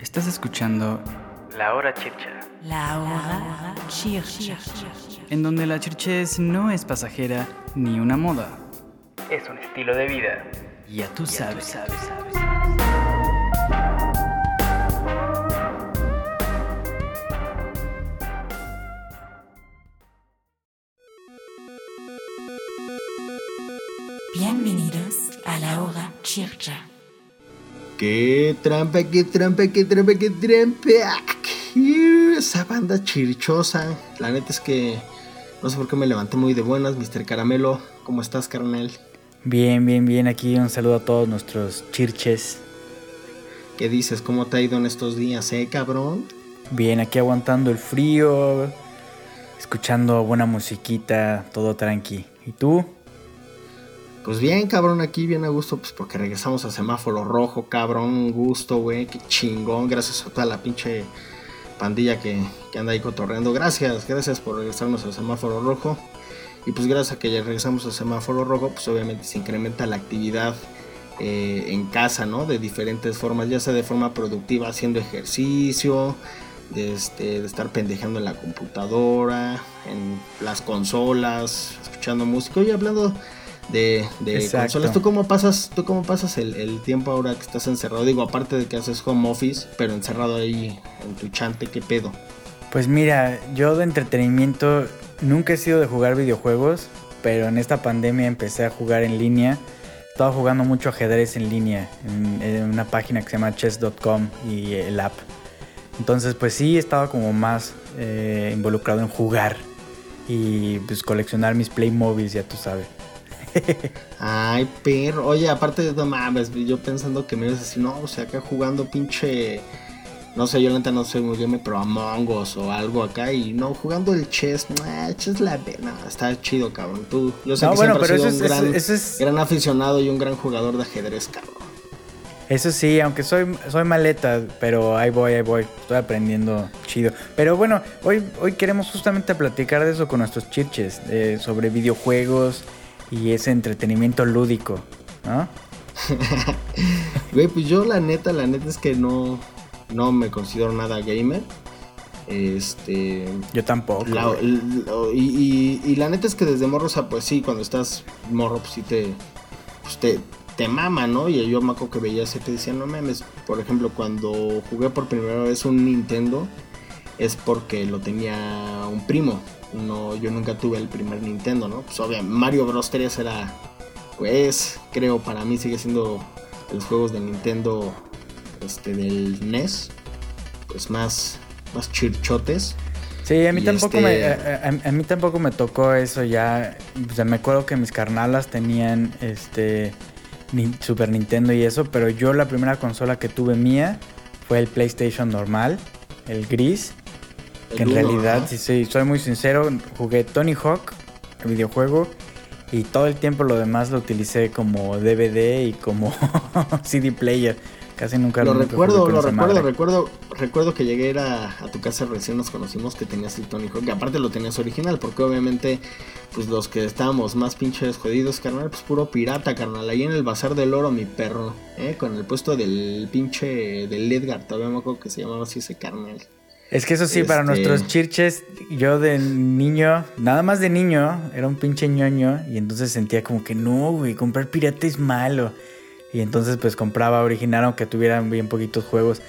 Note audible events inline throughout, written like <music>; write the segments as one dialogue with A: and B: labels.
A: Estás escuchando
B: La Hora Chircha.
C: La hora chircha.
A: en donde la chirches no es pasajera ni una moda.
B: Es un estilo de vida.
A: Ya tú sabes.
D: Qué trampa, qué trampa, qué trampa, qué trampa. Esa banda chirchosa. La neta es que no sé por qué me levanté muy de buenas, Mr. Caramelo. ¿Cómo estás, carnal?
E: Bien, bien, bien. Aquí un saludo a todos nuestros chirches.
D: ¿Qué dices? ¿Cómo te ha ido en estos días, eh, cabrón?
E: Bien, aquí aguantando el frío, escuchando buena musiquita, todo tranqui. ¿Y tú?
D: Pues bien, cabrón, aquí bien a gusto, pues porque regresamos a semáforo rojo, cabrón, gusto, güey, qué chingón, gracias a toda la pinche pandilla que, que anda ahí cotorreando. Gracias, gracias por regresarnos al semáforo rojo. Y pues gracias a que ya regresamos al semáforo rojo, pues obviamente se incrementa la actividad eh, en casa, ¿no? De diferentes formas, ya sea de forma productiva, haciendo ejercicio, de, este, de estar pendejando en la computadora, en las consolas, escuchando música. Oye, hablando de, de consolas, ¿tú cómo pasas, tú cómo pasas el, el tiempo ahora que estás encerrado? Digo, aparte de que haces home office, pero encerrado ahí en tu chante, ¿qué pedo?
E: Pues mira, yo de entretenimiento nunca he sido de jugar videojuegos, pero en esta pandemia empecé a jugar en línea. Estaba jugando mucho ajedrez en línea, en, en una página que se llama chess.com y el app. Entonces, pues sí, estaba como más eh, involucrado en jugar y pues coleccionar mis Playmobiles, ya tú sabes.
D: Ay, perro. Oye, aparte de no mames, yo pensando que me ibas a decir, no, o sea, acá jugando pinche. No sé, yo la neta no sé muy bien, pero Among Us o algo acá. Y no, jugando el chess, nah, chess la pena. está chido, cabrón. Tú, yo sé
E: No,
D: que
E: bueno,
D: siempre
E: pero
D: has
E: eso
D: sido
E: es,
D: un gran,
E: eso es-
D: gran aficionado y un gran jugador de ajedrez, cabrón.
E: Eso sí, aunque soy, soy maleta, pero ahí voy, ahí voy. Estoy aprendiendo chido. Pero bueno, hoy, hoy queremos justamente platicar de eso con nuestros chirches, eh, sobre videojuegos y ese entretenimiento lúdico, ¿no? <laughs>
D: Güey, pues yo la neta, la neta es que no, no me considero nada gamer. Este.
E: Yo tampoco.
D: La- y, y- y la neta es que desde morro, o sea, pues sí, cuando estás morro, pues sí te, pues te, te mama, ¿no? Y yo me acuerdo que veía ese que decía, no mames, por ejemplo, cuando jugué por primera vez un Nintendo, es porque lo tenía un primo. No, yo nunca tuve el primer Nintendo, ¿no? Pues obviamente, Mario Bros 3 era, pues, creo, para mí sigue siendo los juegos de Nintendo, este, del NES, pues más, más chirchotes.
E: Sí, a mí
D: Y
E: tampoco
D: este-
E: me a, a- a mí tampoco me tocó eso ya. O sea, me acuerdo que mis carnalas tenían este Ni- Super Nintendo y eso, pero yo la primera consola que tuve mía fue el PlayStation normal, el gris. Que en
D: uno,
E: realidad, si soy, soy muy sincero, jugué Tony Hawk, el videojuego, y todo el tiempo lo demás lo utilicé como DVD y como <laughs> CD player. Casi nunca
D: Lo recuerdo, lo recuerdo,
E: madre.
D: recuerdo, recuerdo que llegué a, a tu casa recién nos conocimos que tenías el Tony Hawk, que aparte lo tenías original, porque obviamente, pues los que estábamos más pinches jodidos, carnal, pues puro pirata, carnal, ahí en el bazar del oro, mi perro, eh, con el puesto del pinche del Edgar, todavía me acuerdo que se llamaba así ese carnal.
E: Es que eso sí, para
D: Este-
E: nuestros chirches, yo de niño, nada más de niño, era un pinche ñoño y entonces sentía como que no, güey, comprar pirata es malo. Y entonces pues compraba original aunque tuvieran bien poquitos juegos.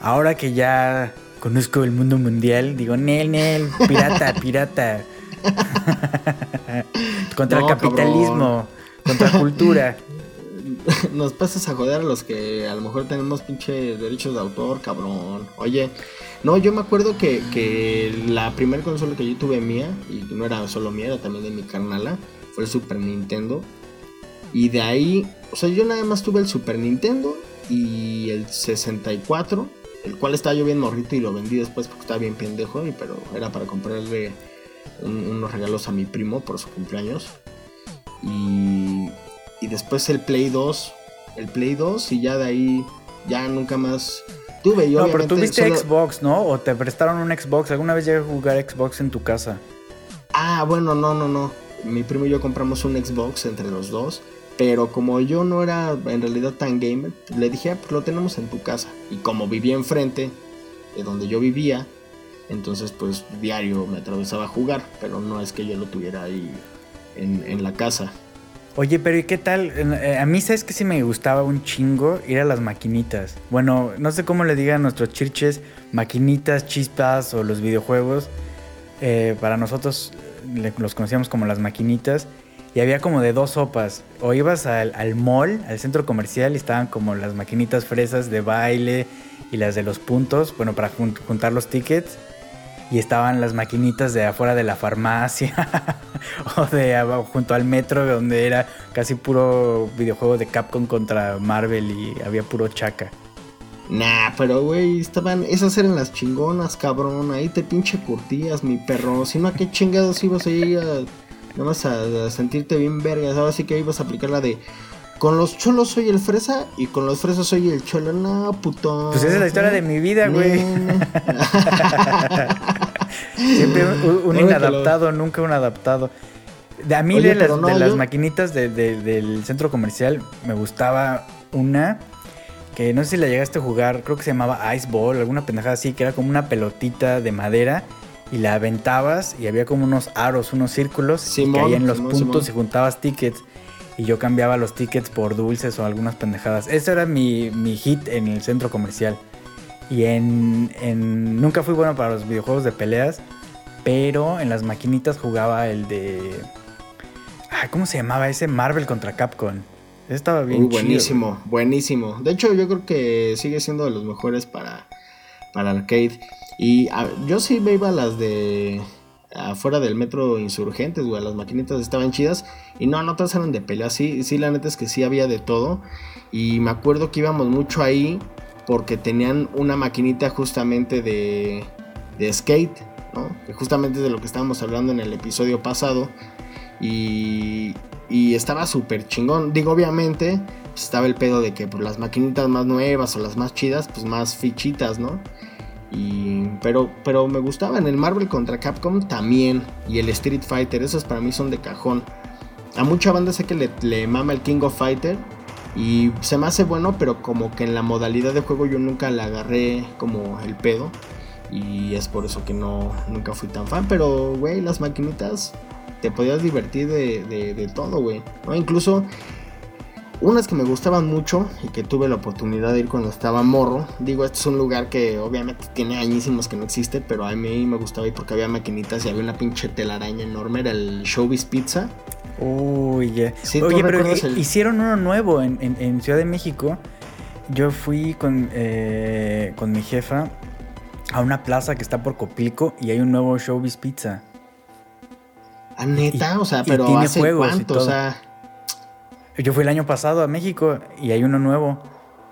E: Ahora que ya conozco el mundo mundial, digo, Nel, Nel, pirata, <laughs> pirata. <laughs> contra
D: No,
E: el capitalismo, contra cultura. <laughs>
D: Nos pasas a joder a los que a lo mejor tenemos pinche derechos de autor, cabrón. Oye, no, yo me acuerdo que, que la primera consola que yo tuve mía, y no era solo mía, era también de mi carnala, fue el Super Nintendo. Y de ahí, o sea, yo nada más tuve el Super Nintendo y el 64, el cual estaba yo bien morrito y lo vendí después porque estaba bien pendejo, y, pero era para comprarle un- unos regalos a mi primo por su cumpleaños. Y, y después el Play 2, el Play 2 y ya de ahí, ya nunca más tuve. Yo
E: No, pero tuviste
D: solo-
E: Xbox, ¿no? O te prestaron un Xbox. ¿Alguna vez llegué a jugar Xbox en tu casa?
D: Ah, bueno, no, no, no. Mi primo y yo compramos un Xbox entre los dos. Pero como yo no era en realidad tan gamer, le dije, ah, pues lo tenemos en tu casa. Y como vivía enfrente de donde yo vivía, entonces pues diario me atravesaba a jugar, pero no es que yo lo tuviera ahí en, en la casa.
E: Oye, pero ¿y qué tal? Eh, a mí, ¿sabes que sí me gustaba un chingo ir a las maquinitas? Bueno, no sé cómo le digan a nuestros chirches, maquinitas, chispas o los videojuegos. Eh, para nosotros los conocíamos como las maquinitas. Y había como de dos sopas. O ibas al, al mall, al centro comercial, y estaban como las maquinitas fresas de baile y las de los puntos, bueno, para jun- juntar los tickets. Y estaban las maquinitas de afuera de la farmacia <laughs> o de abajo, junto al metro, donde era casi puro videojuego de Capcom contra Marvel y había puro chaca.
D: Nah, pero güey, estaban. Esas eran las chingonas, cabrón. Ahí te pinche curtías, mi perro. Si no, ¿a qué chingados ibas ahí a. Nada más a, a sentirte bien vergas. Ahora sí que ibas a aplicar la de. Con los cholos soy el fresa y con los fresas soy el cholo. No, puto.
E: Pues esa es la historia de mi vida, güey. <laughs> Siempre un, un
D: lo-
E: inadaptado, nunca un adaptado. De, a mí
D: Oye,
E: de las,
D: pero no,
E: de las
D: yo-
E: maquinitas de- de- del centro comercial me gustaba una que no sé si la llegaste a jugar, creo que se llamaba Ice Ball, alguna pendejada así, que era como una pelotita de madera y la aventabas y había como unos aros, unos círculos y
D: Simón,
E: caían los
D: Simón,
E: puntos
D: Simón.
E: y juntabas tickets. Y yo cambiaba los tickets por dulces o algunas pendejadas. Ese era mi, mi hit en el centro comercial. Y en, en- Nunca fui bueno para los videojuegos de peleas. Pero en las maquinitas jugaba el de. Ah, ¿Cómo se llamaba ese? Marvel contra Capcom. Ese estaba bien
D: Uy,
E: chido,
D: buenísimo, buenísimo. De hecho, yo creo que sigue siendo de los mejores para, para arcade. Y a- yo sí me iba a las de afuera del metro Insurgentes, güey. Las maquinitas estaban chidas. Y no, no todas eran de pelea. Sí, sí, la neta es que sí había de todo. Y me acuerdo que íbamos mucho ahí porque tenían una maquinita justamente de, de skate, ¿no? Que justamente es de lo que estábamos hablando en el episodio pasado. Y, y estaba súper chingón. Digo, obviamente, pues, estaba el pedo de que pues, las maquinitas más nuevas o las más chidas, pues más fichitas, ¿no? Y, pero, pero me gustaban el Marvel contra Capcom también. Y el Street Fighter, esos para mí son de cajón. A mucha banda sé que le, le mama el King of Fighter. Y se me hace bueno, pero como que en la modalidad de juego yo nunca le agarré como el pedo. Y es por eso que no, nunca fui tan fan. Pero, güey, las maquinitas te podías divertir de, de- de todo, güey. ¿no? Incluso unas que me gustaban mucho y que tuve la oportunidad de ir cuando estaba morro. Digo, este es un lugar que obviamente tiene añísimos que no existe, pero a mí me gustaba ir porque había maquinitas y había una pinche telaraña enorme. Era el Showbiz Pizza.
E: Uy, ya.
D: Sí, ¿tú
E: Oye, pero
D: el-
E: hicieron uno nuevo en, en- en Ciudad de México. Yo fui con, eh, con mi jefa a una plaza que está por Copilco y hay un nuevo Showbiz Pizza.
D: Ah, neta,
E: Y-
D: o sea, pero
E: tiene
D: hace
E: juegos y
D: cuánto, o
E: todo.
D: sea.
E: Yo fui el año pasado a México y hay uno nuevo.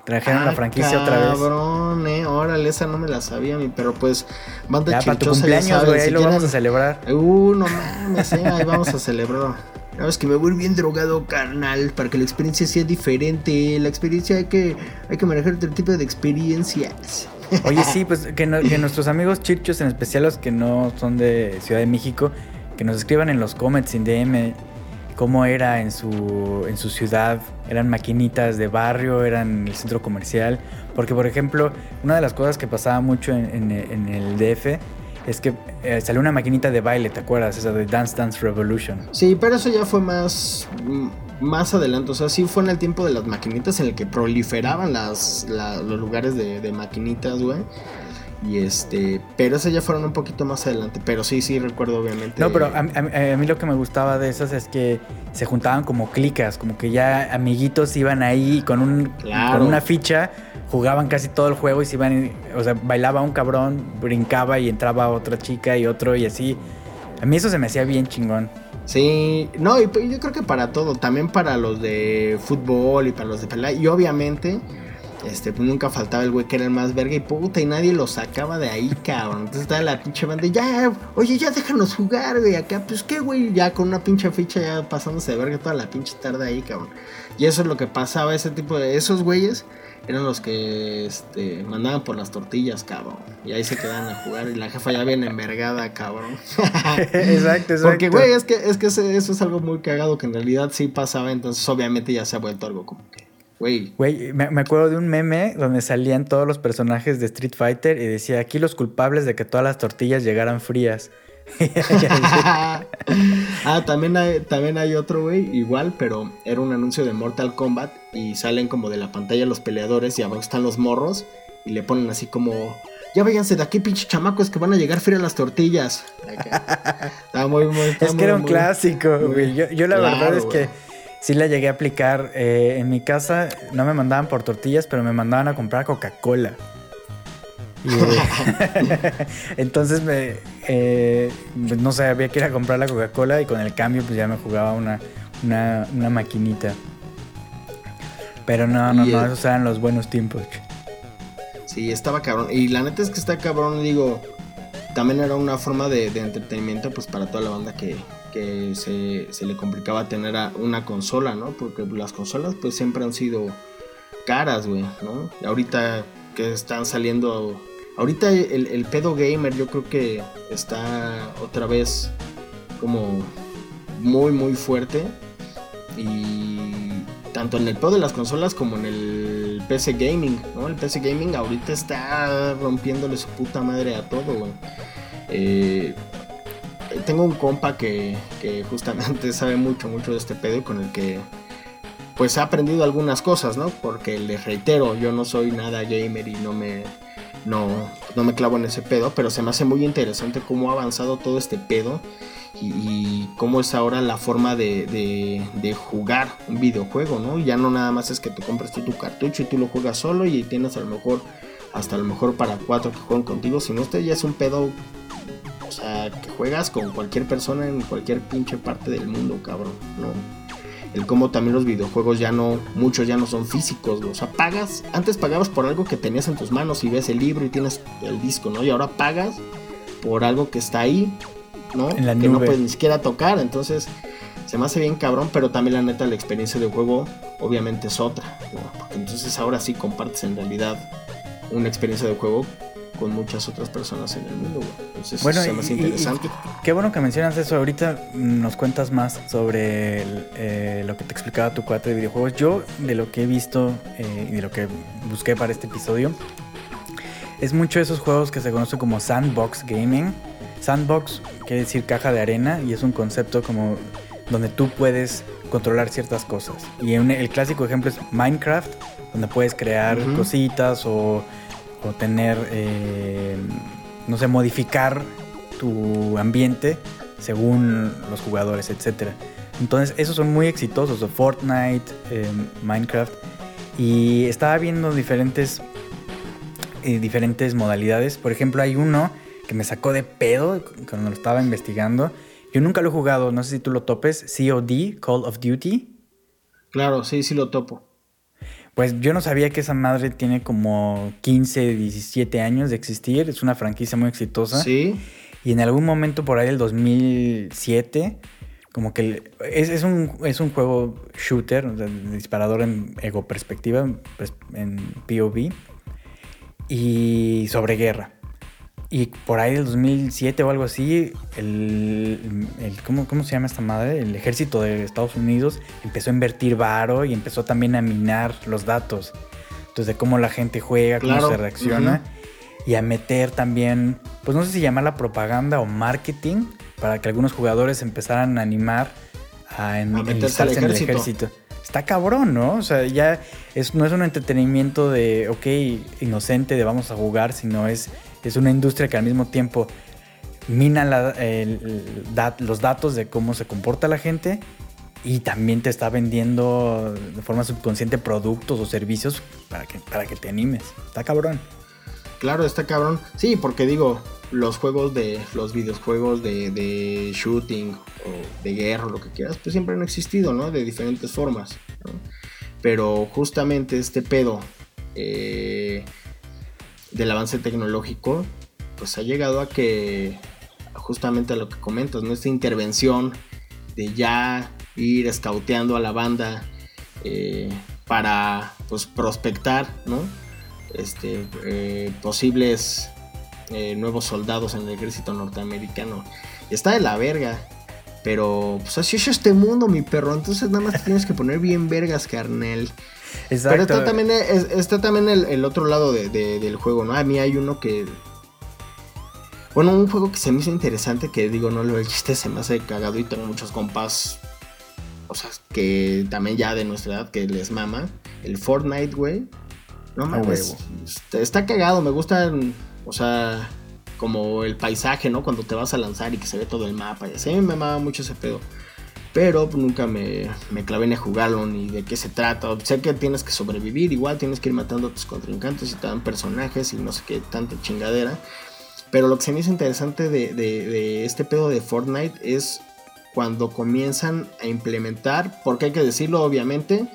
E: Trajeron la
D: ah,
E: franquicia otra vez.
D: Cabrón, eh, órale, esa no me la sabía, pero pues, banda
E: Ya para tu cumpleaños, güey, ahí
D: si
E: lo vamos a celebrar.
D: Uh, no mames, eh, ahí vamos a celebrar. Sabes que me voy bien drogado, carnal, para que la experiencia sea diferente. La experiencia hay que, hay que manejar otro tipo de experiencias.
E: Oye, sí, <laughs> pues que, no- que nuestros amigos chirchos, en especial los que no son de Ciudad de México, que nos escriban en los comments en DM cómo era en su, en su ciudad. Eran maquinitas de barrio, eran el centro comercial. Porque, por ejemplo, una de las cosas que pasaba mucho en, en- en el DF es que eh, salió una maquinita de baile, ¿te acuerdas? Esa de Dance Dance Revolution.
D: Sí, pero eso ya fue más, mm, más adelante. O sea, sí fue en el tiempo de las maquinitas en el que proliferaban las, la- los lugares de, de maquinitas, güey. Y este, pero esas ya fueron un poquito más adelante. Pero sí, sí, recuerdo obviamente.
E: No, pero a, a- a mí lo que me gustaba de esas es que se juntaban como clicas, como que ya amiguitos iban ahí con, un,
D: Claro.
E: con una ficha, jugaban casi todo el juego y se iban, o sea, bailaba un cabrón, brincaba y entraba otra chica y otro y así. A mí eso se me hacía bien chingón.
D: Sí, no, y yo creo que para todo, también para los de fútbol y para los de pelea. Y obviamente este, pues nunca faltaba el güey que era el más verga y puta, y nadie lo sacaba de ahí, cabrón. Entonces estaba la pinche banda, ya, oye, ya déjanos jugar, güey, acá, pues qué, güey, ya con una pinche ficha ya pasándose de verga toda la pinche tarde ahí, cabrón. Y eso es lo que pasaba, ese tipo de, esos güeyes eran los que, este, mandaban por las tortillas, cabrón. Y ahí se quedaban a jugar y la jefa ya bien envergada, cabrón. <laughs>
E: exacto, exacto. <laughs>
D: Porque, güey, es que, es que eso es algo muy cagado que en realidad sí pasaba, entonces obviamente ya se ha vuelto algo como que Güey.
E: Güey, me, me, acuerdo de un meme donde salían todos los personajes de Street Fighter y decía, aquí los culpables de que todas las tortillas llegaran frías. <laughs>
D: ah, también hay, también hay otro, güey, igual, pero era un anuncio de Mortal Kombat y salen como de la pantalla los peleadores y abajo están los morros y le ponen así como... Ya váyanse de aquí, pinche chamacos, que van a llegar frías las tortillas.
E: Está muy, muy, es que era un clásico, güey. Yo, yo, la verdad es que sí la llegué a aplicar. Eh, en mi casa no me mandaban por tortillas, pero me mandaban a comprar Coca-Cola. <laughs> <laughs> entonces me, eh, no sé, había que ir a comprar la Coca-Cola y con el cambio pues ya me jugaba una, una, maquinita. Pero no, no, no, esos eran los buenos tiempos.
D: Sí, estaba cabrón. Y la neta es que está cabrón, digo, también era una forma de entretenimiento pues para toda la banda que, que se, le complicaba tener una consola, ¿no? Porque las consolas pues siempre han sido caras, güey, ¿no? Y ahorita que están saliendo... Ahorita el, pedo gamer yo creo que está otra vez como muy muy fuerte y tanto en el pedo de las consolas como en el PC gaming, ¿no? El PC gaming ahorita está rompiéndole su puta madre a todo. Eh, tengo un compa que, justamente <laughs> sabe mucho, mucho de este pedo con el que pues ha aprendido algunas cosas, ¿no? Porque les reitero, yo no soy nada gamer y no me, no, no me clavo en ese pedo, pero se me hace muy interesante cómo ha avanzado todo este pedo y, cómo es ahora la forma de, de, jugar un videojuego, ¿no? Ya no nada más es que te compras tú tu cartucho y tú lo juegas solo y tienes a lo mejor hasta a lo mejor para cuatro que juegan contigo, sino este ya es un pedo o sea, que juegas con cualquier persona en cualquier pinche parte del mundo, cabrón, ¿no? El cómo también los videojuegos ya no, muchos ya no son físicos, o sea, pagas, antes pagabas por algo que tenías en tus manos y ves el libro y tienes el disco, ¿no? Y ahora pagas por algo que está ahí, ¿no? que no puedes ni siquiera tocar, entonces se me hace bien cabrón, pero también la neta la experiencia de juego obviamente es otra, ¿no? Porque entonces ahora sí compartes en realidad una experiencia de juego con muchas otras personas en el mundo, Entonces, bueno, es más interesante.
E: qué bueno que mencionas eso. Ahorita nos cuentas más sobre eh, lo que te explicaba tu cuate de videojuegos. Yo, de lo que he visto eh, y de lo que busqué para este episodio, es mucho de esos juegos que se conocen como sandbox gaming. Sandbox quiere decir caja de arena y es un concepto como donde tú puedes controlar ciertas cosas. Y el clásico ejemplo es Minecraft, donde puedes crear cositas o o tener, eh, no sé, modificar tu ambiente según los jugadores, etc. Entonces, esos son muy exitosos, Fortnite, eh, Minecraft. Y estaba viendo diferentes, eh, diferentes modalidades. Por ejemplo, hay uno que me sacó de pedo cuando lo estaba investigando. Yo nunca lo he jugado, no sé si tú lo topes. COD, Call of Duty.
D: Claro, sí, sí lo topo.
E: Pues yo no sabía que esa madre tiene como 15, 17 años de existir. Es una franquicia muy exitosa.
D: Sí.
E: Y en algún momento por ahí del 2007, como que es, un, es un juego shooter, disparador en ego perspectiva, pues, en POV, y sobre guerra. Y por ahí del 2007 o algo así, el, ¿cómo, se llama esta madre? El ejército de Estados Unidos empezó a invertir varo y empezó también a minar los datos. Entonces, de cómo la gente juega, cómo se reacciona. Y a meter también, pues no sé si llamarla propaganda o marketing, para que algunos jugadores empezaran a animar a, en, en el ejército. Está cabrón, ¿no? O sea, ya es, no es un entretenimiento de, ok, inocente de vamos a jugar, sino es es una industria que al mismo tiempo mina los datos de cómo se comporta la gente y también te está vendiendo de forma subconsciente productos o servicios para que, para que te animes. Está cabrón.
D: Claro, está cabrón. Sí, porque digo, los juegos de los videojuegos de, de shooting o de guerra o lo que quieras, pues siempre han existido, ¿no? De diferentes formas. Pero justamente este pedo eh, del avance tecnológico, pues ha llegado a que, justamente a lo que comentas, ¿no? Esta intervención de ya ir escauteando a la banda eh, para pues prospectar, ¿no? Este, eh, posibles eh, nuevos soldados en el ejército norteamericano. Está de la verga. Pero pues así es este mundo, mi perro. Entonces nada más te tienes que poner bien vergas, carnel.
E: Exacto.
D: Pero está también, es- está también el, el otro lado de- de- del juego, ¿no? A mí hay uno que... Bueno, un juego que se me hizo interesante, que digo, no, el chiste se me hace cagado y tengo muchos compas, o sea, que también ya de nuestra edad, que les mama. El Fortnite, güey. No mames, está, está cagado, me gustan, o sea, como el paisaje, ¿no? Cuando te vas a lanzar y que se ve todo el mapa y así, me mama mucho ese pedo. Pero nunca me, me clavé a jugarlo ni de qué se trata. Sé que tienes que sobrevivir, igual tienes que ir matando a tus contrincantes y te dan personajes y no sé qué tanta chingadera. Pero lo que se me hizo interesante de, de- de este pedo de Fortnite es cuando comienzan a implementar, porque hay que decirlo obviamente,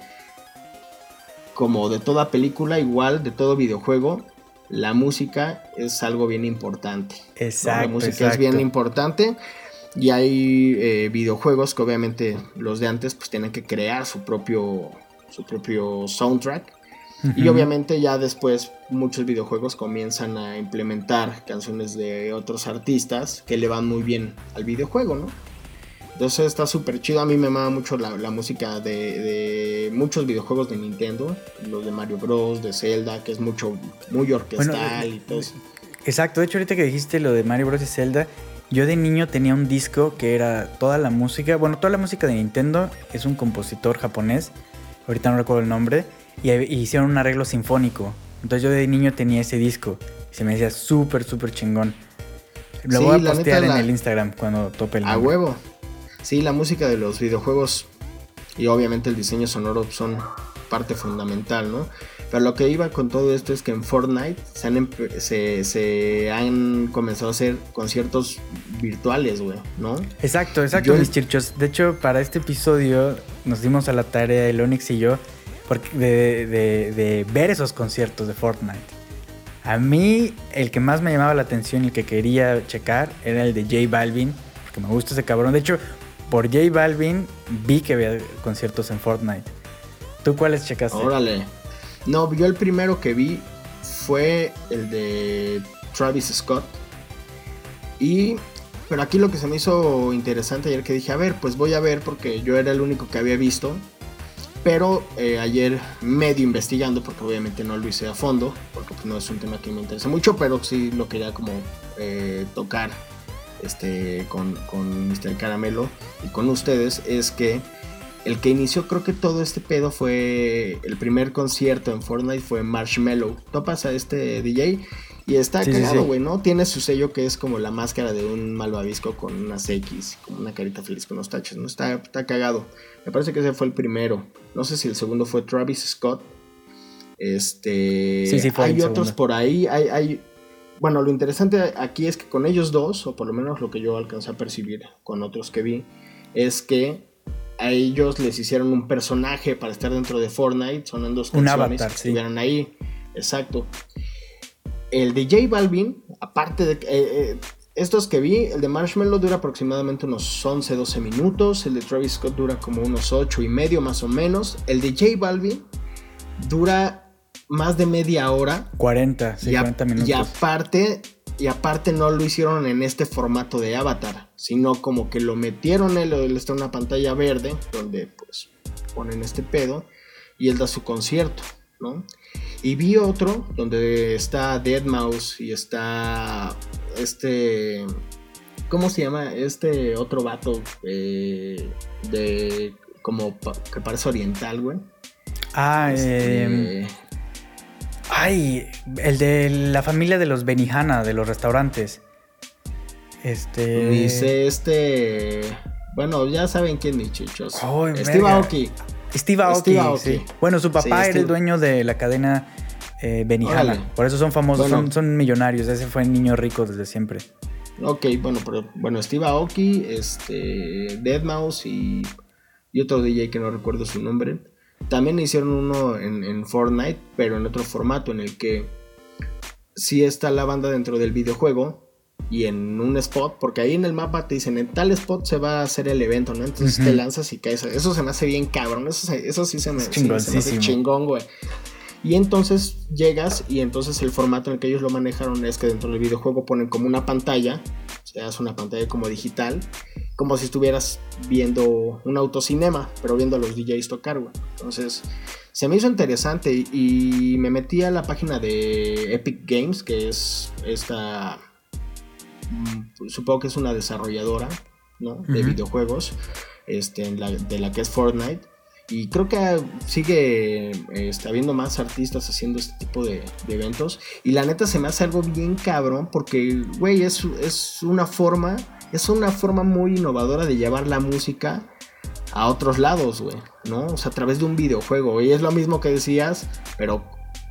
D: como de toda película, igual de todo videojuego, la música es algo bien importante. ¿no?
E: Exacto.
D: La música
E: exacto.
D: es bien importante. Y hay eh, videojuegos que obviamente los de antes pues tienen que crear su propio, su propio soundtrack. Y obviamente ya después muchos videojuegos comienzan a implementar canciones de otros artistas que le van muy bien al videojuego, ¿no? Entonces está súper chido. A mí me mama mucho la, la música de, de muchos videojuegos de Nintendo. Los de Mario Bros, de Zelda, que es mucho, muy orquestal y todo eso.
E: Exacto, de hecho ahorita que dijiste lo de Mario Bros y Zelda, yo de niño tenía un disco que era toda la música, bueno, toda la música de Nintendo es un compositor japonés, ahorita no recuerdo el nombre, y, y hicieron un arreglo sinfónico. Entonces yo de niño tenía ese disco, y se me decía súper, súper chingón. Lo
D: Sí,
E: voy a postear
D: neta,
E: en
D: la-
E: el Instagram cuando tope el
D: A
E: nombre.
D: huevo. Sí, la música de los videojuegos y obviamente el diseño sonoro son parte fundamental, ¿no? Pero lo que iba con todo esto es que en Fortnite se han, se, se han comenzado a hacer conciertos virtuales, güey, ¿no?
E: Exacto, exacto,
D: Yo-
E: mis chirchos. De hecho, para este episodio nos dimos a la tarea, el Onyx y yo, porque de, de- de ver esos conciertos de Fortnite. A mí, el que más me llamaba la atención y el que quería checar era el de J Balvin, porque me gusta ese cabrón. De hecho, por J Balvin vi que había conciertos en Fortnite. ¿Tú cuáles checaste?
D: Órale. No, yo el primero que vi fue el de Travis Scott. Y. Pero aquí lo que se me hizo interesante ayer que dije, a ver, pues voy a ver porque yo era el único que había visto. Pero eh, ayer medio investigando, porque obviamente no lo hice a fondo, porque pues, no es un tema que me interesa mucho, pero sí lo quería como eh, tocar este, con, con Mr. Caramelo y con ustedes, es que el que inició creo que todo este pedo fue el primer concierto en Fortnite fue Marshmello. Topas a este DJ y está
E: Sí,
D: cagado,
E: sí.
D: güey, ¿no? Tiene su sello que es como la máscara de un malvavisco con unas X, como una carita feliz con unos tachos, ¿no? Está, está cagado. Me parece que ese fue el primero. No sé si el segundo fue Travis Scott. Este.
E: Sí, sí, fue
D: hay otros
E: segundo.
D: por ahí. Hay, hay. Bueno, lo interesante aquí es que con ellos dos, o por lo menos lo que yo alcancé a percibir con otros que vi, es que a ellos les hicieron un personaje para estar dentro de Fortnite, son en dos
E: Un
D: canciones
E: avatar,
D: que
E: sí.
D: estuvieron ahí. Exacto. El de J Balvin, aparte de eh, eh, estos que vi, el de Marshmallow dura aproximadamente unos 11-12 minutos, el de Travis Scott dura como unos 8 y medio más o menos, el de J Balvin dura más de media hora
E: 40, sí,
D: y, a-
E: 40 minutos.
D: y aparte, y aparte no lo hicieron en este formato de avatar, sino como que lo metieron, él, él está en una pantalla verde, donde pues ponen este pedo, y él da su concierto, ¿no? Y vi otro donde está Deadmau5 y está este... ¿Cómo se llama? Este otro vato eh, de... como que parece oriental, güey.
E: Ah,
D: Este,
E: eh, ay, el de la familia de los Benihana, de los restaurantes. Este.
D: Dice este. Bueno, ya saben quién es chichos. Steve. Aoki.
E: Steve Aoki,
D: Steve Aoki.
E: sí. Bueno, su papá
D: Sí,
E: era el dueño de la cadena eh, Benihana.
D: Órale.
E: Por eso son famosos,
D: Bueno.
E: son, son millonarios. Ese fue el niño rico desde siempre.
D: Ok, bueno, pero bueno, Steve Aoki, este. Deadmau5 y, y otro DJ que no recuerdo su nombre. También hicieron uno en, en Fortnite, pero en otro formato, en el que sí está la banda dentro del videojuego y en un spot, porque ahí en el mapa te dicen en tal spot se va a hacer el evento, ¿no? Entonces te lanzas y caes. Eso se me hace bien cabrón, eso, se- eso sí se me,
E: Es
D: sí, se me hace chingón, güey. Y entonces llegas y entonces el formato en el que ellos lo manejaron es que dentro del videojuego ponen como una pantalla, o sea, es una pantalla como digital, como si estuvieras viendo un autocinema, pero viendo a los DJs tocar, güey. Entonces, se me hizo interesante y, me metí a la página de Epic Games, que es esta, mm, supongo que es una desarrolladora, ¿no? De videojuegos, este, en la- de la que es Fortnite. Y creo que sigue este, habiendo más artistas haciendo este tipo de, eventos. Y la neta se me hace algo bien cabrón porque, güey, es, es una forma, es una forma muy innovadora de llevar la música a otros lados, güey, ¿no? O sea, a través de un videojuego. Y es lo mismo que decías, pero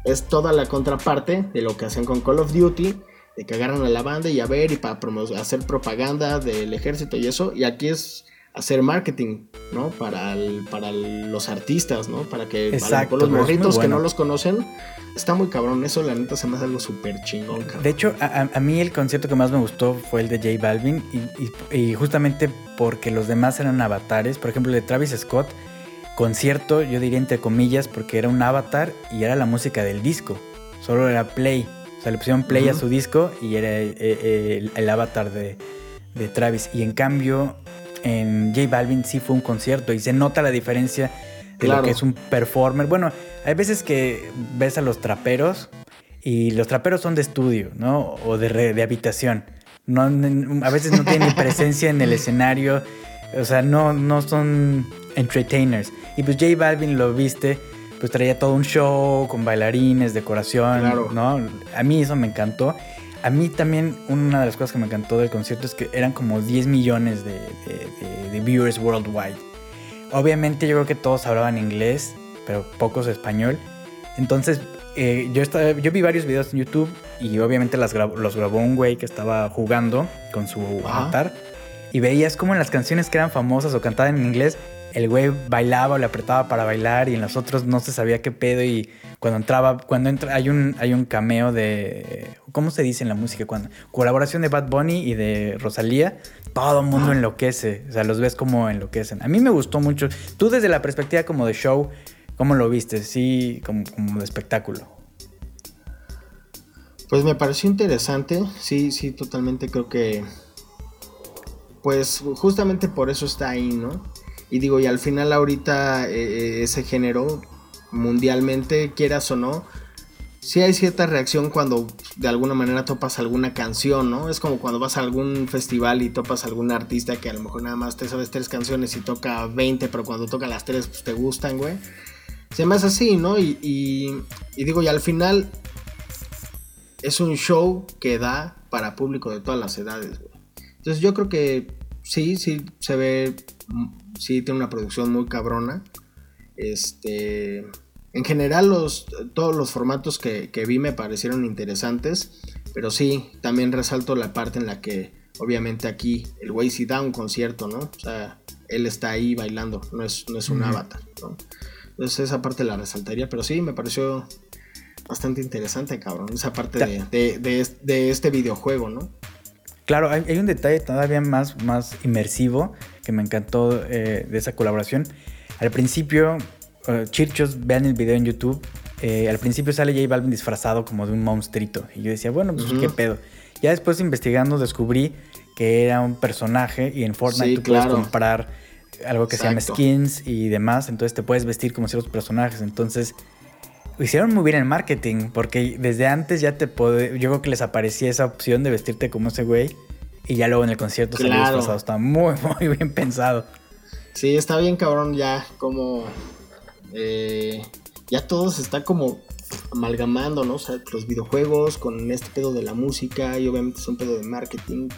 D: es toda la contraparte de lo que hacen con Call of Duty, de que agarran a la banda y a ver y para hacer propaganda del ejército y eso. Y aquí es hacer marketing, ¿no? Para, el- para el- los artistas, ¿no? Para que
E: Exacto,
D: mejor los morritos que no los conocen, está muy cabrón. Eso la neta se me hace algo súper chingón, cabrón.
E: De hecho, a, mí el concierto que más me gustó fue el de J Balvin y, y- y justamente porque los demás eran avatares. Por ejemplo, el de Travis Scott, concierto, yo diría entre comillas, porque era un avatar y era la música del disco. Solo era play. O sea, le pusieron play a su disco y era eh, eh, el, el avatar de, de Travis. Y en cambio, en J Balvin sí fue un concierto y se nota la diferencia de
D: Claro.
E: lo que es un performer. Bueno, hay veces que ves a los traperos y los traperos son de estudio, ¿no? O de, re- de habitación. No, a veces no tienen <laughs> presencia en el escenario. O sea, no, no son entertainers. Y pues J Balvin lo viste, pues traía todo un show con bailarines, decoración,
D: Claro.
E: ¿no? A mí eso me encantó. A mí también una de las cosas que me encantó del concierto es que eran como 10 millones de, de- de- de viewers worldwide. Obviamente yo creo que todos hablaban inglés, pero pocos español. Entonces eh, yo, estaba, yo vi varios videos en YouTube y obviamente las grabó- los grabó un güey que estaba jugando con su avatar. Y veías como en las canciones que eran famosas o cantaban en inglés, el güey bailaba o le apretaba para bailar y en los otros no se sabía qué pedo y cuando entraba, cuando entra, hay un, hay un cameo de, ¿cómo se dice en la música? Cuando, colaboración de Bad Bunny y de Rosalía, todo el mundo enloquece, o sea, los ves como enloquecen. A mí me gustó mucho, tú desde la perspectiva como de show, ¿cómo lo viste? Sí, como, como de espectáculo.
D: Pues me pareció interesante, sí, sí, totalmente creo que, pues justamente por eso está ahí, ¿no? Y digo, y al final ahorita eh, ese género, mundialmente, quieras o no, sí hay cierta reacción cuando de alguna manera topas alguna canción, ¿no? Es como cuando vas a algún festival y topas a algún artista que a lo mejor nada más te sabes tres canciones y toca 20, pero cuando toca las tres pues te gustan, güey. Se me hace así, ¿no? Y, y, y digo, y al final es un show que da para público de todas las edades, güey. Entonces yo creo que sí, sí se ve, sí tiene una producción muy cabrona. Este, en general los, todos los formatos que, que vi me parecieron interesantes, pero sí, también resalto la parte en la que obviamente aquí el güey sí da un concierto, ¿no? O sea, él está ahí bailando, no es, no es un avatar, ¿no? Entonces esa parte la resaltaría, pero sí, me pareció bastante interesante, cabrón, esa parte de, de- de este videojuego, ¿no?
E: Claro, hay, hay un detalle todavía más, más inmersivo que me encantó eh, de esa colaboración. Al principio, eh, Chirchos, vean el video en YouTube. eh, al principio sale J Balvin disfrazado como de un monstruito. Y yo decía, bueno, pues qué pedo. Ya después investigando descubrí que era un personaje y en Fortnite
D: Sí,
E: tú puedes comprar algo que se llama skins y demás. Entonces te puedes vestir como ciertos personajes. Entonces hicieron muy bien el marketing porque desde antes ya te puede, yo creo que les aparecía esa opción de vestirte como ese güey y ya luego en el concierto salió
D: Claro.
E: disfrazado. Está muy, <laughs> muy bien pensado.
D: Sí, está bien cabrón ya como... eh, ya todo se está como amalgamando, ¿no? O sea, los videojuegos con este pedo de la música y obviamente es un pedo de marketing.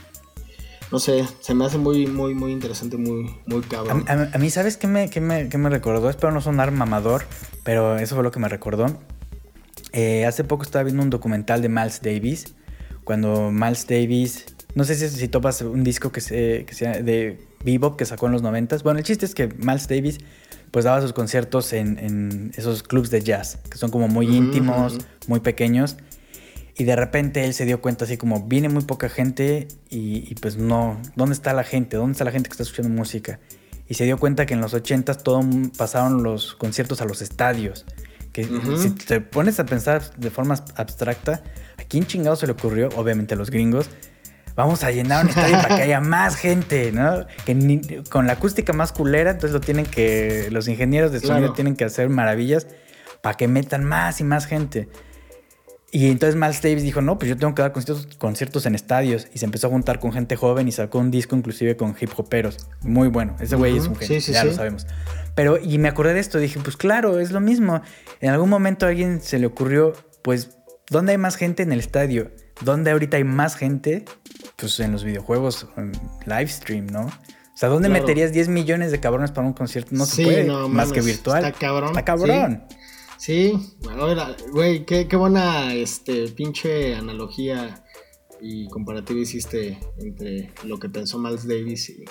D: No sé, se me hace muy, muy, muy interesante, muy, muy cabrón.
E: a- a mí, ¿sabes qué me, qué me, qué me recordó? Espero no sonar mamador, pero eso fue lo que me recordó. Eh, hace poco estaba viendo un documental de Miles Davis. Cuando Miles Davis, no sé si, si topas un disco que se, que sea de bebop que sacó en los 90. Bueno, el chiste es que Miles Davis pues daba sus conciertos en, en esos clubs de jazz, que son como muy íntimos, muy pequeños. Y de repente él se dio cuenta así como, viene muy poca gente y, y pues no, ¿dónde está la gente? ¿Dónde está la gente que está escuchando música? Y se dio cuenta que en los 80s todo pasaron los conciertos a los estadios. Que si te pones a pensar de forma abstracta, ¿a quién chingado se le ocurrió? Obviamente a los gringos. Vamos a llenar un estadio para que haya más gente, ¿no? Que ni- con la acústica más culera, entonces lo tienen que, los ingenieros de sonido
D: Claro.
E: tienen que hacer maravillas para que metan más y más gente. Y entonces Miles Davis dijo, no, pues yo tengo que dar conciertos, conciertos en estadios. Y se empezó a juntar con gente joven y sacó un disco inclusive con hip hoperos. Muy bueno. Ese güey es un genio,
D: sí, sí,
E: ya
D: sí.
E: lo sabemos. Pero, y me acordé de esto, dije, pues claro, es lo mismo. En algún momento a alguien se le ocurrió, pues, ¿dónde hay más gente en el estadio? ¿Dónde ahorita hay más gente? Pues en los videojuegos, en live stream, ¿no? O sea, ¿dónde
D: Claro.
E: meterías 10 millones de cabrones para un concierto? No se puede,
D: no
E: más que virtual.
D: está cabrón,
E: Está cabrón.
D: Sí, ahora, güey, qué, qué buena este, pinche analogía y comparativa hiciste entre lo que pensó Miles Davis y,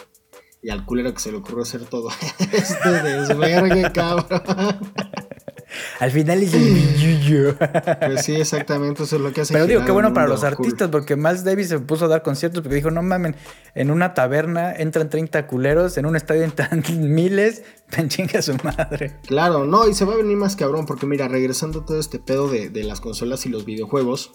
D: y al culero que se le ocurrió hacer todo <laughs> este desvergue, cabrón.
E: Al final es el billullo.
D: Pues sí, exactamente, eso es lo que hace.
E: Pero digo, qué bueno para los artistas, porque Miles Davis se puso a dar conciertos porque dijo, no mamen, en una taberna entran 30 culeros, en un estadio entran <laughs> miles, tan chinga su madre.
D: Claro, no, y se va a venir más cabrón, porque mira, regresando a todo este pedo de, de las consolas y los videojuegos,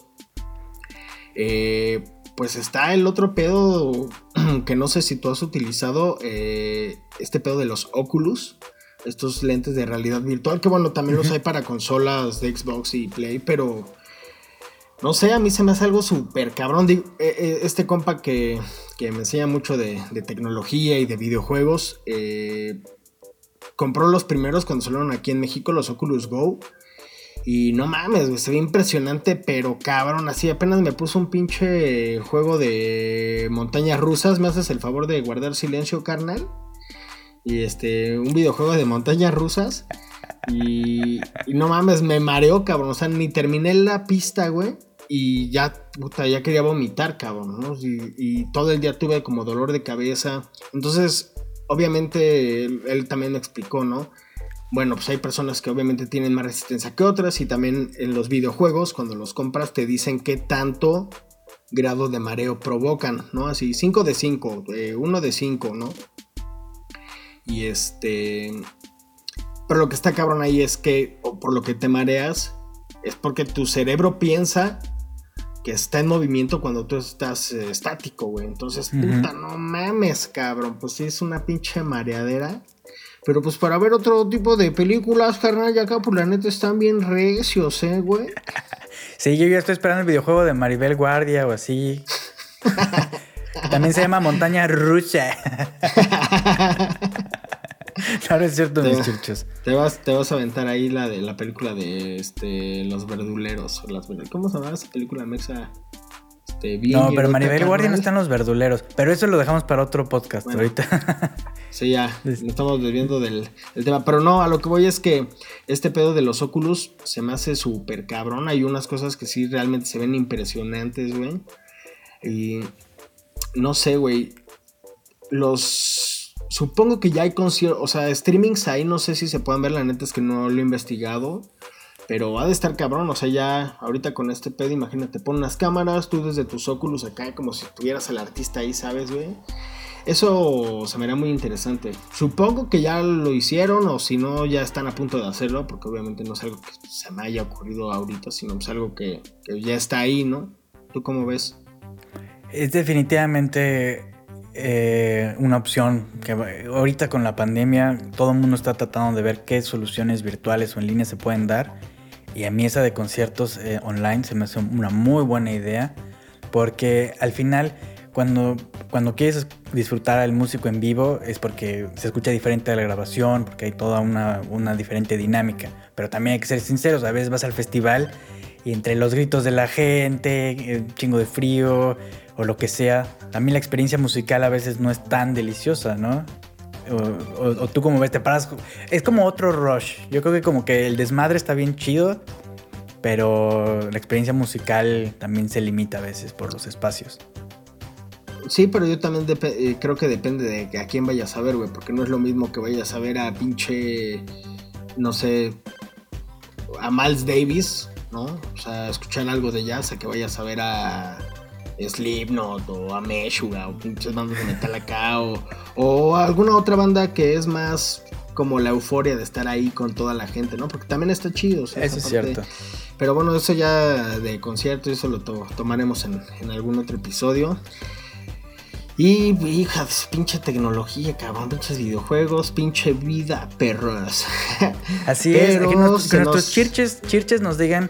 D: eh, pues está el otro pedo <clears throat> que no sé si tú has utilizado, eh, este pedo de los Oculus, estos lentes de realidad virtual, que bueno, también los hay para consolas de Xbox y Play, pero no sé, a mí se me hace algo súper cabrón. Digo, eh, eh, este compa que, que me enseña mucho de, de tecnología y de videojuegos, eh, compró los primeros cuando salieron aquí en México, los Oculus Go. Y no mames, güey, se ve impresionante, pero cabrón, así apenas me puso un pinche juego de montañas rusas. ¿Me haces el favor de guardar silencio, carnal? Y este, un videojuego de montañas rusas. Y, no mames, me mareó, cabrón. O sea, ni terminé la pista, güey. Y ya, puta, ya quería vomitar, cabrón, ¿no? Y, y todo el día tuve como dolor de cabeza. Entonces, obviamente, él, también me explicó, ¿no? Bueno, pues hay personas que obviamente tienen más resistencia que otras. Y también en los videojuegos, cuando los compras, te dicen qué tanto grado de mareo provocan, ¿no? Así, 5 de 5, 1 de 5, ¿no? Y este. Pero lo que está cabrón ahí es que, o por lo que te mareas, es porque tu cerebro piensa que está en movimiento cuando tú estás eh, estático, güey. Entonces, puta, no mames, cabrón. Pues sí, es una pinche mareadera. Pero pues para ver otro tipo de películas, carnal, ya acá por la neta están bien recios, eh, güey. <laughs>
E: Sí, yo ya estoy esperando el videojuego de Maribel Guardia o así. <laughs> También se llama Montaña Rusa. <laughs> <laughs> no es cierto, mis chuchos.
D: Te vas, te vas a aventar ahí la de la película de este los verduleros. Las, ¿Cómo se llama esa película mexa? Este, bien
E: No, pero Maribel Guardia no
D: carnal.
E: está en los verduleros. Pero eso lo dejamos para otro podcast
D: Bueno.
E: ahorita. <laughs>
D: Sí, ya, nos estamos desviando del, del tema. Pero no, a lo que voy es que este pedo de los Oculus se me hace súper cabrón. Hay unas cosas que sí realmente se ven impresionantes, güey. Y no sé, güey. Los. Supongo que ya hay conciertos. O sea, streamings ahí no sé si se pueden ver. La neta es que no lo he investigado. Pero ha de estar cabrón. O sea, ya ahorita con este pedo, imagínate, pon unas cámaras, tú desde tus Oculus acá, como si tuvieras al artista ahí, ¿sabes, güey? Eso se me hará muy interesante. Supongo que ya lo hicieron o si no ya están a punto de hacerlo, porque obviamente no es algo que se me haya ocurrido ahorita, sino es algo que, que ya está ahí, ¿no? ¿Tú cómo ves?
E: Es definitivamente eh, una opción que ahorita con la pandemia todo el mundo está tratando de ver qué soluciones virtuales o en línea se pueden dar. Y a mí esa de conciertos eh, online se me hace una muy buena idea porque al final cuando, cuando quieres disfrutar al músico en vivo es porque se escucha diferente a la grabación, porque hay toda una, una diferente dinámica. Pero también hay que ser sinceros, a veces vas al festival y entre los gritos de la gente, el chingo de frío o lo que sea, también la experiencia musical a veces no es tan deliciosa, ¿no? O, o- tú como ves, te paras, es como otro rush. Yo creo que como que el desmadre está bien chido, pero la experiencia musical también se limita a veces por los espacios.
D: Sí, pero yo también eh, creo que depende de a quién vayas a ver, güey. Porque no es lo mismo que vayas a ver a pinche. No sé. A Miles Davis, ¿no? O sea, escuchar algo de jazz, a que vayas a ver a. Slipknot o a Meshuga o pinches bandas de metal acá o, o alguna otra banda que es más como la euforia de estar ahí con toda la gente, ¿no? Porque también está chido. o sea,
E: Eso es
D: parte-
E: cierto.
D: pero bueno, eso ya de concierto, eso lo to- tomaremos en, en algún otro episodio. Y hija, de su pinche tecnología, cabrón, pinches videojuegos, pinche vida, perros. <laughs>
E: Así
D: Pero
E: es, que, nos- que nuestros
D: nos-
E: chirches, chirches nos digan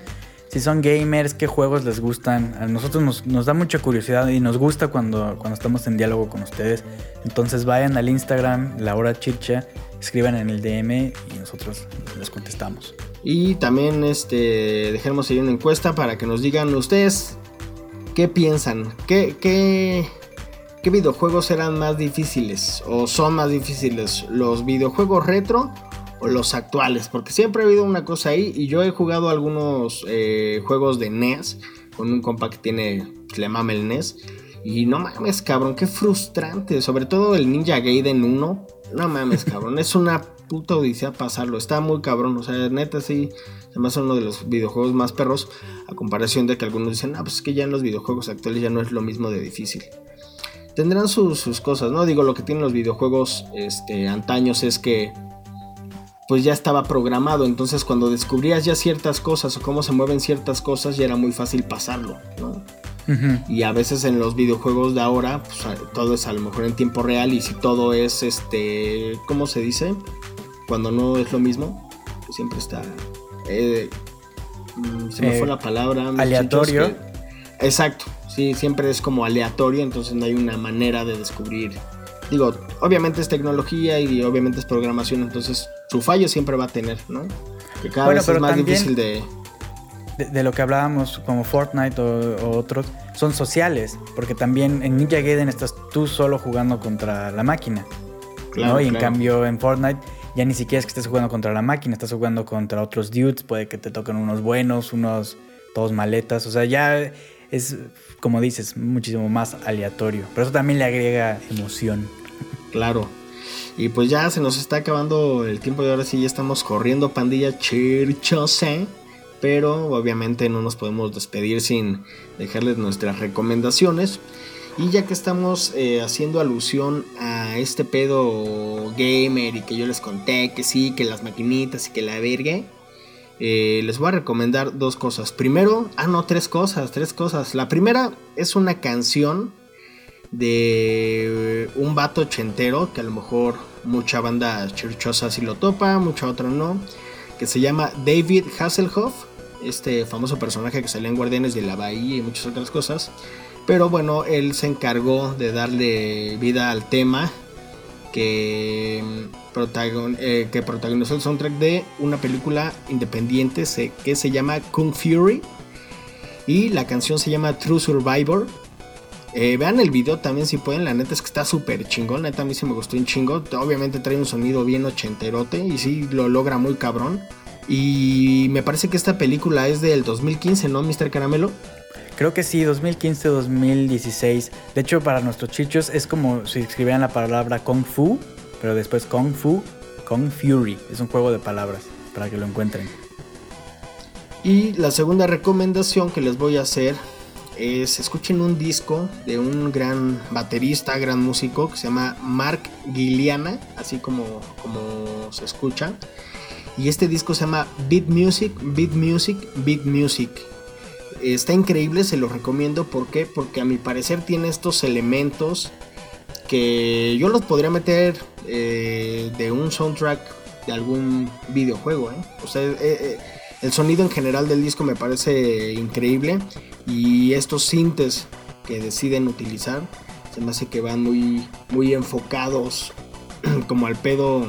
E: si son gamers, qué juegos les gustan. A nosotros nos, da mucha curiosidad y nos gusta cuando, cuando estamos en diálogo con ustedes. Entonces vayan al Instagram, La Hora Chircha, escriban en el DM y nosotros les contestamos.
D: Y también este dejemos ahí una encuesta para que nos digan ustedes qué piensan, qué, qué, qué videojuegos eran más difíciles o son más difíciles, los videojuegos retro los actuales, porque siempre ha habido una cosa ahí y yo he jugado algunos eh, juegos de NES con un compa que tiene, le mama el NES y no mames cabrón, qué frustrante, sobre todo el Ninja Gaiden 1, no mames cabrón, es una puta odisea pasarlo, está muy cabrón, o sea, neta sí, me hace uno de los videojuegos más perros, a comparación de que algunos dicen, ah, pues es que ya en los videojuegos actuales ya no es lo mismo de difícil. Tendrán sus, sus cosas, ¿no? Digo, lo que tienen los videojuegos este, antaños es que pues ya estaba programado, entonces cuando descubrías ya ciertas cosas o cómo se mueven ciertas cosas ya era muy fácil pasarlo, ¿no? Y a veces en los videojuegos de ahora, pues todo es a lo mejor en tiempo real y si todo es este, ¿cómo se dice? Cuando no es lo mismo, pues siempre está... eh, mm, se me
E: Eh,
D: fue la palabra.
E: aleatorio.
D: que- exacto, sí, siempre es como aleatorio, entonces no hay una manera de descubrir. Digo, obviamente es tecnología y obviamente es programación, entonces su fallo siempre va a tener, ¿no? Que cada
E: Bueno,
D: vez
E: pero
D: es más
E: también-
D: difícil de...
E: de, de lo que hablábamos como Fortnite o, o otros, son sociales, porque también en Ninja Gaiden estás tú solo jugando contra la máquina.
D: Claro,
E: ¿no? Y en cambio en Fortnite ya ni siquiera es que estés jugando contra la máquina, estás jugando contra otros dudes, puede que te toquen unos buenos, unos todos maletas, o sea, ya es, como dices, muchísimo más aleatorio, pero eso también le agrega emoción.
D: Claro. Y pues ya se nos está acabando el tiempo y ahora sí ya estamos corriendo pandilla chirchose. Pero obviamente no nos podemos despedir sin dejarles nuestras recomendaciones. Y ya que estamos eh, haciendo alusión a este pedo gamer y que yo les conté que sí, que las maquinitas y que la vergue, eh, les voy a recomendar dos cosas. Primero, ah no, tres cosas, tres cosas. La primera es una canción de un vato ochentero que a lo mejor mucha banda chirchosa sí lo topa, mucha otra no, que se llama David Hasselhoff, este famoso personaje que salió en Guardianes de la Bahía y muchas otras cosas. Pero bueno, él se encargó de darle vida al tema que, protagon- eh, protagonizó el soundtrack de una película independiente que se llama Kung Fury. Y la canción se llama True Survivor. Eh, vean el video también si pueden, la neta es que está súper chingón, neta a mí sí me gustó un chingo. Obviamente trae un sonido bien ochenterote y sí lo logra muy cabrón. Y me parece que esta película es del 2015, ¿no, Mr. Caramelo?
E: Creo que sí, 2015-2016. De hecho, para nuestros chichos es como si escribieran la palabra Kung Fu, pero después Kung Fu, Kung Fury. Es un juego de palabras para que lo encuentren.
D: Y la segunda recomendación que les voy a hacer es escuchen un disco de un gran baterista, gran músico que se llama Mark Giliana, así como, como se escucha. Y este disco se llama Beat Music, Beat Music, Beat Music. Está increíble, se lo recomiendo. ¿Por qué? Porque a mi parecer tiene estos elementos que yo los podría meter eh, de un soundtrack de algún videojuego. ¿eh? O sea, eh, eh, el sonido en general del disco me parece increíble. Y estos sintes que deciden utilizar se me hace que van muy, muy enfocados <clears throat> como al pedo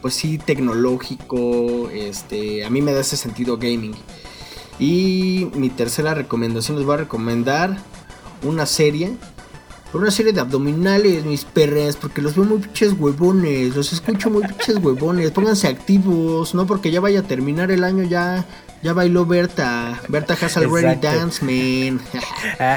D: pues sí, tecnológico, este, a mí me da ese sentido gaming. Y mi tercera recomendación les voy a recomendar una serie, una serie de abdominales, mis perres, porque los veo muy pinches huevones, los escucho muy pinches huevones, pónganse activos, no porque ya vaya a terminar el año ya, Ya bailó Berta. Berta has already danced, man.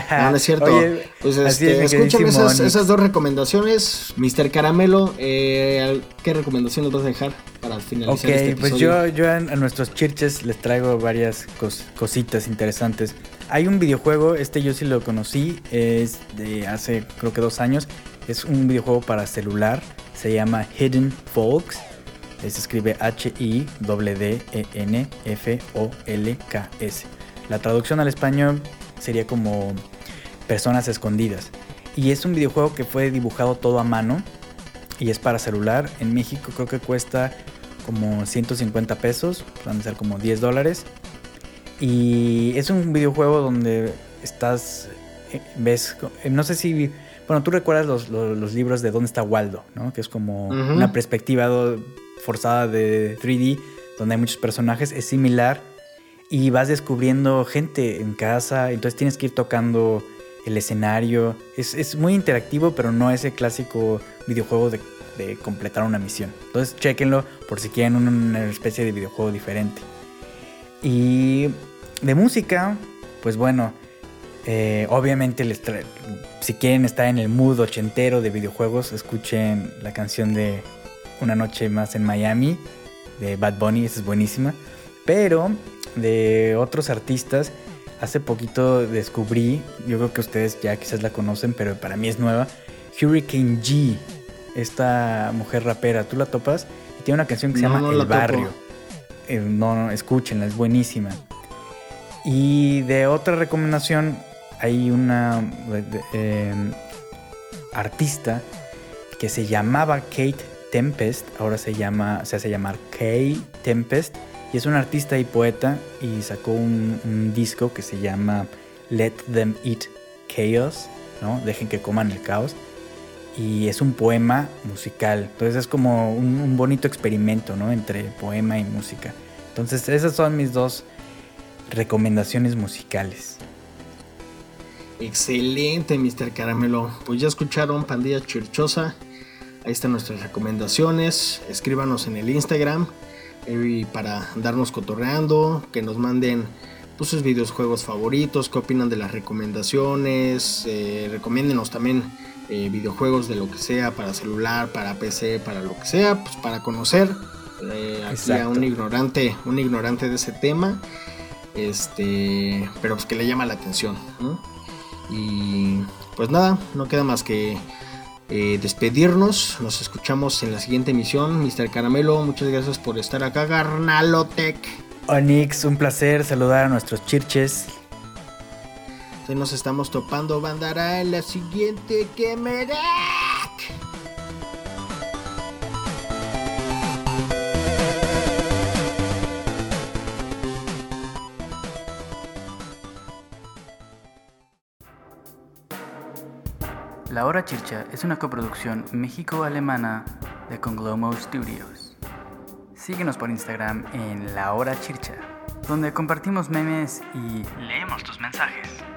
D: No, no es cierto.
E: Oye,
D: pues este,
E: es, mi
D: escuchen esas, dos recomendaciones. Mr. Caramelo, eh, ¿qué recomendaciones vas a dejar para finalizar
E: Ok,
D: este
E: pues yo, yo a, a nuestros chirches les traigo varias cos- cositas interesantes. Hay un videojuego, este yo sí lo conocí, es de hace creo que dos años. Es un videojuego para celular, se llama Hidden Folks. Se escribe H-I-D-D-E-N-F-O-L-K-S. La traducción al español sería como personas escondidas. Y es un videojuego que fue dibujado todo a mano y es para celular. En México creo que cuesta como 150 pesos, van a ser como 10 dólares. Y es un videojuego donde estás, eh, ves, eh, no sé si, bueno, tú recuerdas los, los- los libros de ¿Dónde está Waldo? ¿no? Que es como una perspectiva forzada de 3D, donde hay muchos personajes, es similar. Y vas descubriendo gente en casa, entonces tienes que ir tocando el escenario. Es, es muy interactivo, pero no es el clásico videojuego de, de completar una misión. Entonces, chequenlo por si quieren un- una especie de videojuego diferente. Y de música, pues bueno, eh, obviamente les si quieren estar en el mood ochentero de videojuegos, escuchen la canción de Una noche más en Miami de Bad Bunny, esa es buenísima. Pero de otros artistas, hace poquito descubrí, yo creo que ustedes ya quizás la conocen, pero para mí es nueva, Hurricane G, esta mujer rapera, ¿tú la topas? Y tiene una canción que se
D: No,
E: llama
D: no
E: El. Barrio. Eh, no, no, escúchenla, es buenísima. Y de otra recomendación, hay una eh, artista que se llamaba Kate Tempest, ahora se llama, se hace llamar Kay Tempest, y es una artista y poeta y sacó un, un disco que se llama Let Them Eat Chaos, ¿no? Dejen que coman el caos. Y es un poema musical. Entonces es como un, bonito experimento, ¿no? Entre poema y música. Entonces esas son mis dos recomendaciones musicales.
D: Excelente, Mr. Caramelo. Pues ya escucharon, pandilla chirchosa. Ahí están nuestras recomendaciones. Escríbanos en el Instagram eh, para darnos cotorreando, que nos manden pues, sus videojuegos favoritos, qué opinan de las recomendaciones. Eh, recomiéndenos también eh, videojuegos de lo que sea, para celular, para PC, para lo que sea, pues para conocer. eh, aquí a un ignorante, un ignorante de ese tema. Este, pero pues que le llama la atención, ¿no? Y pues nada, no queda más que eh, despedirnos. Nos escuchamos en la siguiente emisión. Mr. Caramelo, muchas gracias por estar acá, Garnalotec.
E: Onix, un placer saludar a nuestros chirches.
D: Nos estamos topando, bandara, en la siguiente que me
A: La Hora Chircha es una coproducción México-Alemana de Conglomo Studios. Síguenos por Instagram en La Hora Chircha, donde compartimos memes y leemos tus mensajes.